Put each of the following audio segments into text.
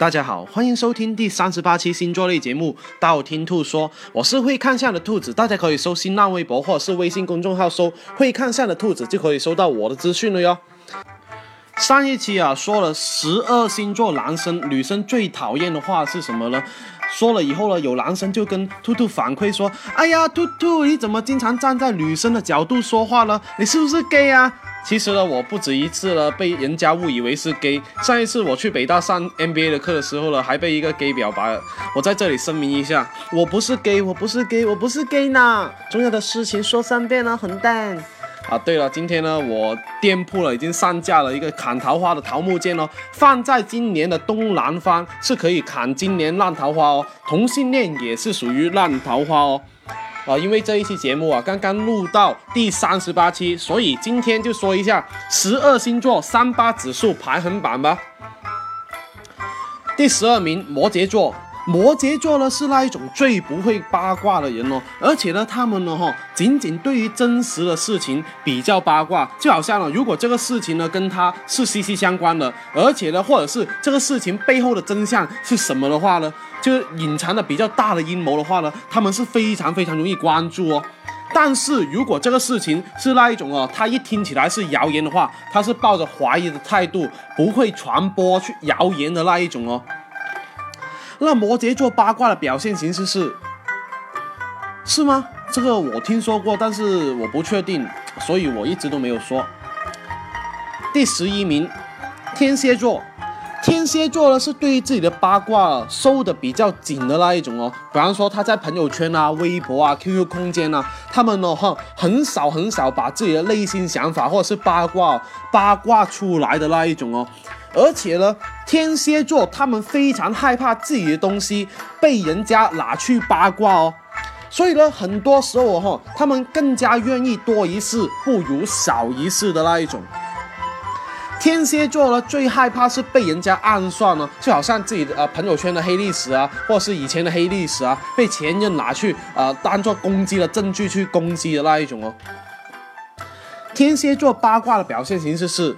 大家好，欢迎收听第三十八期星座类节目《道听途说》，我是会看相的兔子，大家可以搜新浪微博或者是微信公众号搜“会看相的兔子”，就可以收到我的资讯了哟。上一期啊，说了十二星座男生女生最讨厌的话是什么呢？说了以后呢，有男生就跟兔兔反馈说：“哎呀，兔兔，你怎么经常站在女生的角度说话呢？你是不是 gay 啊？”其实呢，我不止一次了被人家误以为是 gay。上一次我去北大上 MBA 的课的时候呢，还被一个 gay 表白了。我在这里声明一下，我不是 gay，我不是 gay，我不是 gay 呢。重要的事情说三遍呢，混蛋。啊，对了，今天呢，我店铺了已经上架了一个砍桃花的桃木剑哦，放在今年的东南方是可以砍今年烂桃花哦，同性恋也是属于烂桃花哦。啊，因为这一期节目啊，刚刚录到第三十八期，所以今天就说一下十二星座三八指数排行榜吧。第十二名，摩羯座。摩羯座呢是那一种最不会八卦的人哦，而且呢，他们呢哈，仅仅对于真实的事情比较八卦，就好像呢，如果这个事情呢跟他是息息相关的，而且呢，或者是这个事情背后的真相是什么的话呢，就隐藏的比较大的阴谋的话呢，他们是非常非常容易关注哦。但是如果这个事情是那一种哦，他一听起来是谣言的话，他是抱着怀疑的态度，不会传播去谣言的那一种哦。那摩羯座八卦的表现形式是，是吗？这个我听说过，但是我不确定，所以我一直都没有说。第十一名，天蝎座。天蝎座呢是对于自己的八卦收的比较紧的那一种哦。比方说他在朋友圈啊、微博啊、QQ 空间啊，他们呢哈很少很少把自己的内心想法或者是八卦八卦出来的那一种哦。而且呢，天蝎座他们非常害怕自己的东西被人家拿去八卦哦，所以呢，很多时候哈，他们更加愿意多一事不如少一事的那一种。天蝎座呢，最害怕是被人家暗算呢，就好像自己的呃朋友圈的黑历史啊，或者是以前的黑历史啊，被前任拿去啊当做攻击的证据去攻击的那一种哦。天蝎座八卦的表现形式是。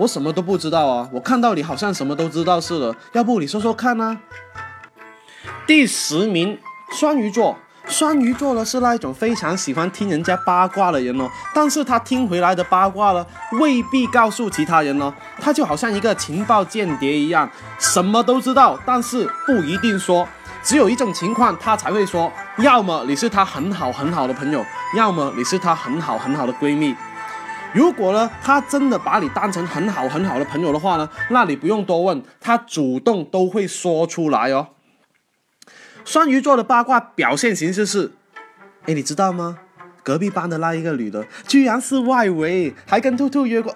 我什么都不知道啊！我看到你好像什么都知道似的，要不你说说看呢？第十名，双鱼座。双鱼座呢是那一种非常喜欢听人家八卦的人哦，但是他听回来的八卦呢未必告诉其他人哦，他就好像一个情报间谍一样，什么都知道，但是不一定说。只有一种情况他才会说，要么你是他很好很好的朋友，要么你是他很好很好的闺蜜。如果呢，他真的把你当成很好很好的朋友的话呢，那你不用多问，他主动都会说出来哦。双鱼座的八卦表现形式是，哎，你知道吗？隔壁班的那一个女的，居然是外围，还跟兔兔约过。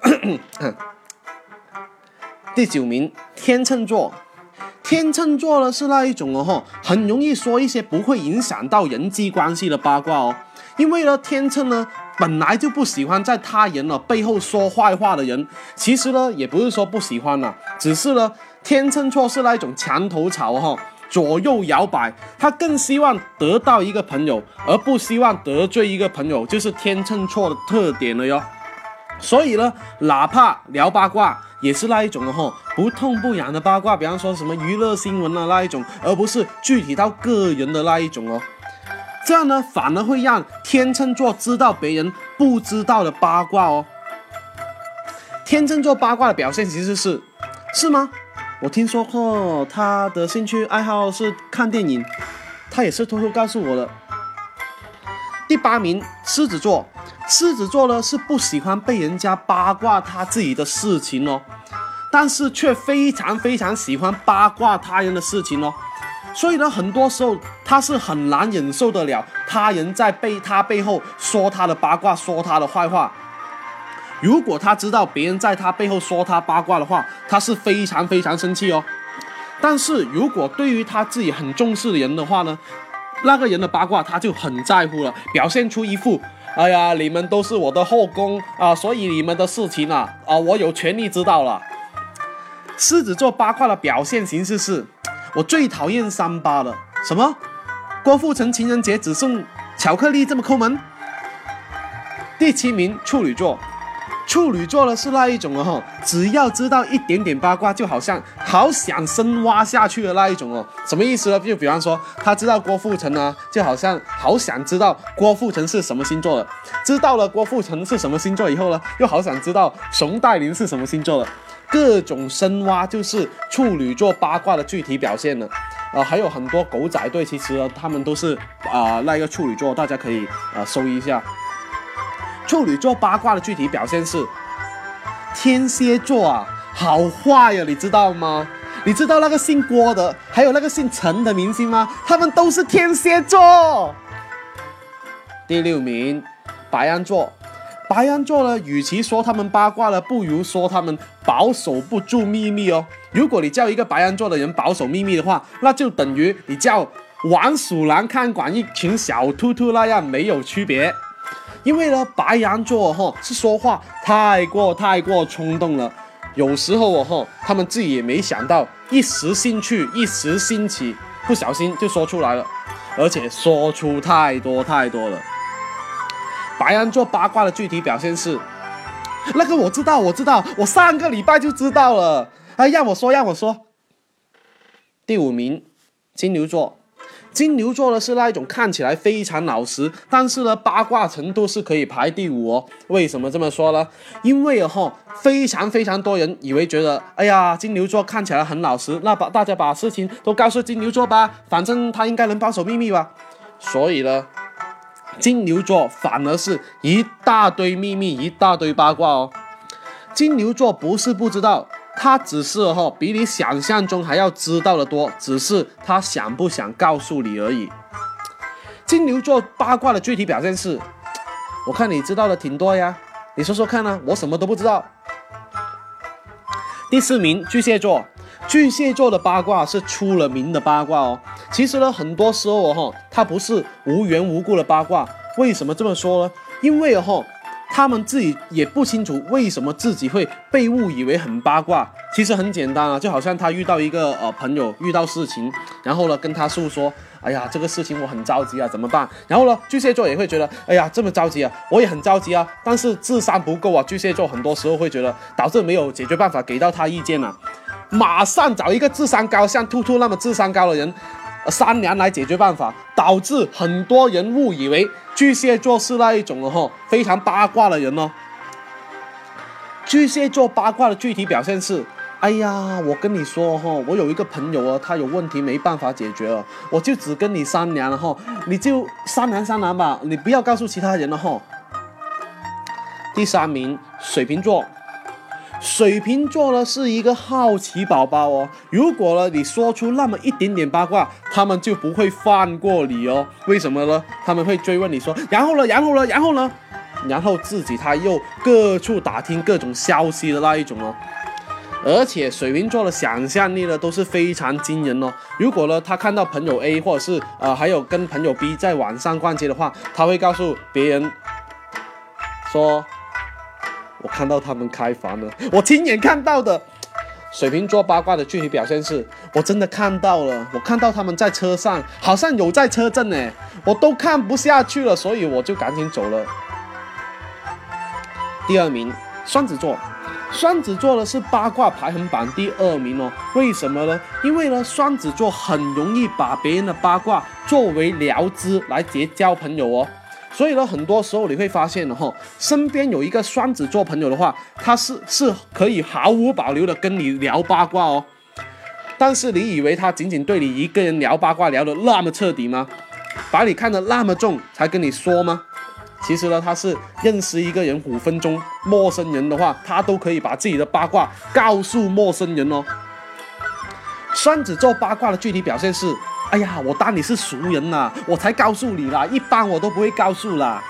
第九名，天秤座。天秤座呢是那一种哦，很容易说一些不会影响到人际关系的八卦哦，因为呢，天秤呢。本来就不喜欢在他人的背后说坏话的人，其实呢也不是说不喜欢了，只是呢天秤座是那一种墙头草哈，左右摇摆，他更希望得到一个朋友，而不希望得罪一个朋友，就是天秤座的特点了哟。所以呢，哪怕聊八卦，也是那一种的哈，不痛不痒的八卦，比方说什么娱乐新闻啊那一种，而不是具体到个人的那一种哦。这样呢，反而会让天秤座知道别人不知道的八卦哦。天秤座八卦的表现其实是，是吗？我听说过他的兴趣爱好是看电影，他也是偷偷告诉我的。第八名，狮子座。狮子座呢是不喜欢被人家八卦他自己的事情哦，但是却非常非常喜欢八卦他人的事情哦。所以呢，很多时候他是很难忍受得了他人在背他背后说他的八卦，说他的坏话。如果他知道别人在他背后说他八卦的话，他是非常非常生气哦。但是如果对于他自己很重视的人的话呢，那个人的八卦他就很在乎了，表现出一副哎呀，你们都是我的后宫啊，所以你们的事情啊啊，我有权利知道了。狮子座八卦的表现形式是。我最讨厌三八了，什么？郭富城情人节只送巧克力这么抠门？第七名处女座，处女座呢是那一种哦，哈，只要知道一点点八卦，就好像好想深挖下去的那一种哦。什么意思呢？就比方说，他知道郭富城呢，就好像好想知道郭富城是什么星座的。知道了郭富城是什么星座以后呢，又好想知道熊黛林是什么星座的。各种深挖就是处女座八卦的具体表现呢。啊，还有很多狗仔队，其实呢，他们都是啊那个处女座，大家可以啊搜一下。处女座八卦的具体表现是，天蝎座啊，好坏呀，你知道吗？你知道那个姓郭的，还有那个姓陈的明星吗？他们都是天蝎座。第六名，白羊座。白羊座呢，与其说他们八卦了，不如说他们保守不住秘密哦。如果你叫一个白羊座的人保守秘密的话，那就等于你叫王鼠狼看管一群小兔兔那样没有区别。因为呢，白羊座哈是说话太过太过冲动了，有时候哦哈，他们自己也没想到，一时兴趣，一时兴起，不小心就说出来了，而且说出太多太多了。白羊座八卦的具体表现是，那个我知道，我知道，我上个礼拜就知道了。哎，让我说，让我说。第五名，金牛座。金牛座呢是那一种看起来非常老实，但是呢八卦程度是可以排第五哦。为什么这么说呢？因为哈非常非常多人以为觉得，哎呀金牛座看起来很老实，那把大家把事情都告诉金牛座吧，反正他应该能保守秘密吧。所以呢，金牛座反而是一大堆秘密，一大堆八卦哦。金牛座不是不知道。他只是哈比你想象中还要知道的多，只是他想不想告诉你而已。金牛座八卦的具体表现是，我看你知道的挺多呀，你说说看呢？我什么都不知道。第四名巨蟹座，巨蟹座的八卦是出了名的八卦哦。其实呢，很多时候哈，他不是无缘无故的八卦。为什么这么说呢？因为哈。他们自己也不清楚为什么自己会被误以为很八卦，其实很简单啊，就好像他遇到一个呃朋友遇到事情，然后呢跟他诉说，哎呀这个事情我很着急啊，怎么办？然后呢巨蟹座也会觉得，哎呀这么着急啊，我也很着急啊，但是智商不够啊，巨蟹座很多时候会觉得导致没有解决办法给到他意见啊，马上找一个智商高像兔兔那么智商高的人。三年来解决办法，导致很多人误以为巨蟹座是那一种的哈非常八卦的人哦。巨蟹座八卦的具体表现是：哎呀，我跟你说哈，我有一个朋友啊，他有问题没办法解决了，我就只跟你商量了哈，你就商量商量吧，你不要告诉其他人了哈。第三名，水瓶座。水瓶座呢是一个好奇宝宝哦，如果呢你说出那么一点点八卦，他们就不会放过你哦。为什么呢？他们会追问你说，然后呢，然后呢，然后呢，然后自己他又各处打听各种消息的那一种哦。而且水瓶座的想象力呢都是非常惊人哦。如果呢他看到朋友 A 或者是呃还有跟朋友 B 在网上逛街的话，他会告诉别人说。我看到他们开房了，我亲眼看到的。水瓶座八卦的具体表现是，我真的看到了，我看到他们在车上，好像有在车震呢，我都看不下去了，所以我就赶紧走了。第二名，双子座，双子座呢是八卦排行榜第二名哦。为什么呢？因为呢，双子座很容易把别人的八卦作为聊资来结交朋友哦。所以呢，很多时候你会发现的哈，身边有一个双子座朋友的话，他是是可以毫无保留的跟你聊八卦哦。但是你以为他仅仅对你一个人聊八卦聊得那么彻底吗？把你看得那么重才跟你说吗？其实呢，他是认识一个人五分钟，陌生人的话，他都可以把自己的八卦告诉陌生人哦。双子座八卦的具体表现是。哎呀，我当你是熟人呐，我才告诉你啦，一般我都不会告诉啦。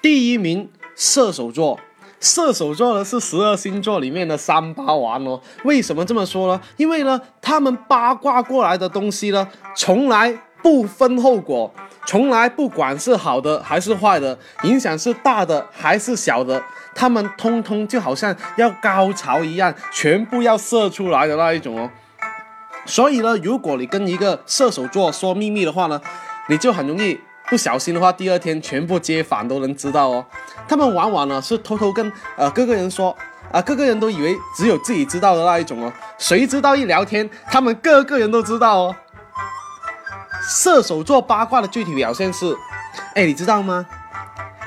第一名，射手座，射手座呢是十二星座里面的三八王哦。为什么这么说呢？因为呢，他们八卦过来的东西呢，从来不分后果，从来不管是好的还是坏的，影响是大的还是小的，他们通通就好像要高潮一样，全部要射出来的那一种哦。所以呢，如果你跟一个射手座说秘密的话呢，你就很容易不小心的话，第二天全部街坊都能知道哦。他们往往呢是偷偷跟呃各个人说，啊，各个人都以为只有自己知道的那一种哦。谁知道一聊天，他们各个人都知道哦。射手座八卦的具体表现是，哎，你知道吗？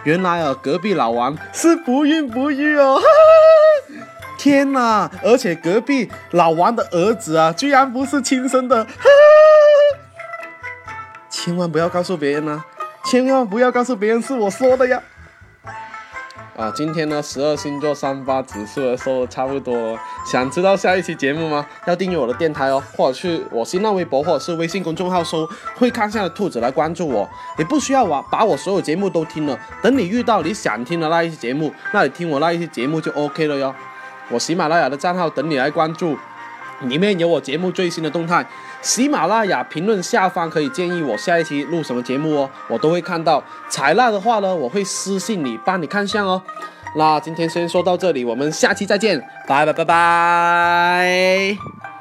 原来啊，隔壁老王是不孕不育哦。哈哈天哪！而且隔壁老王的儿子啊，居然不是亲生的，千万不要告诉别人啊！千万不要告诉别人是我说的呀！啊，今天呢，十二星座三八指数的说的差不多，想知道下一期节目吗？要订阅我的电台哦，或者去我新浪微博或者是微信公众号搜“会看相的兔子”来关注我。你不需要我把我所有节目都听了，等你遇到你想听的那一期节目，那你听我那一期节目就 OK 了哟。我喜马拉雅的账号等你来关注，里面有我节目最新的动态。喜马拉雅评论下方可以建议我下一期录什么节目哦，我都会看到。采纳的话呢，我会私信你帮你看相哦。那今天先说到这里，我们下期再见，拜拜拜拜。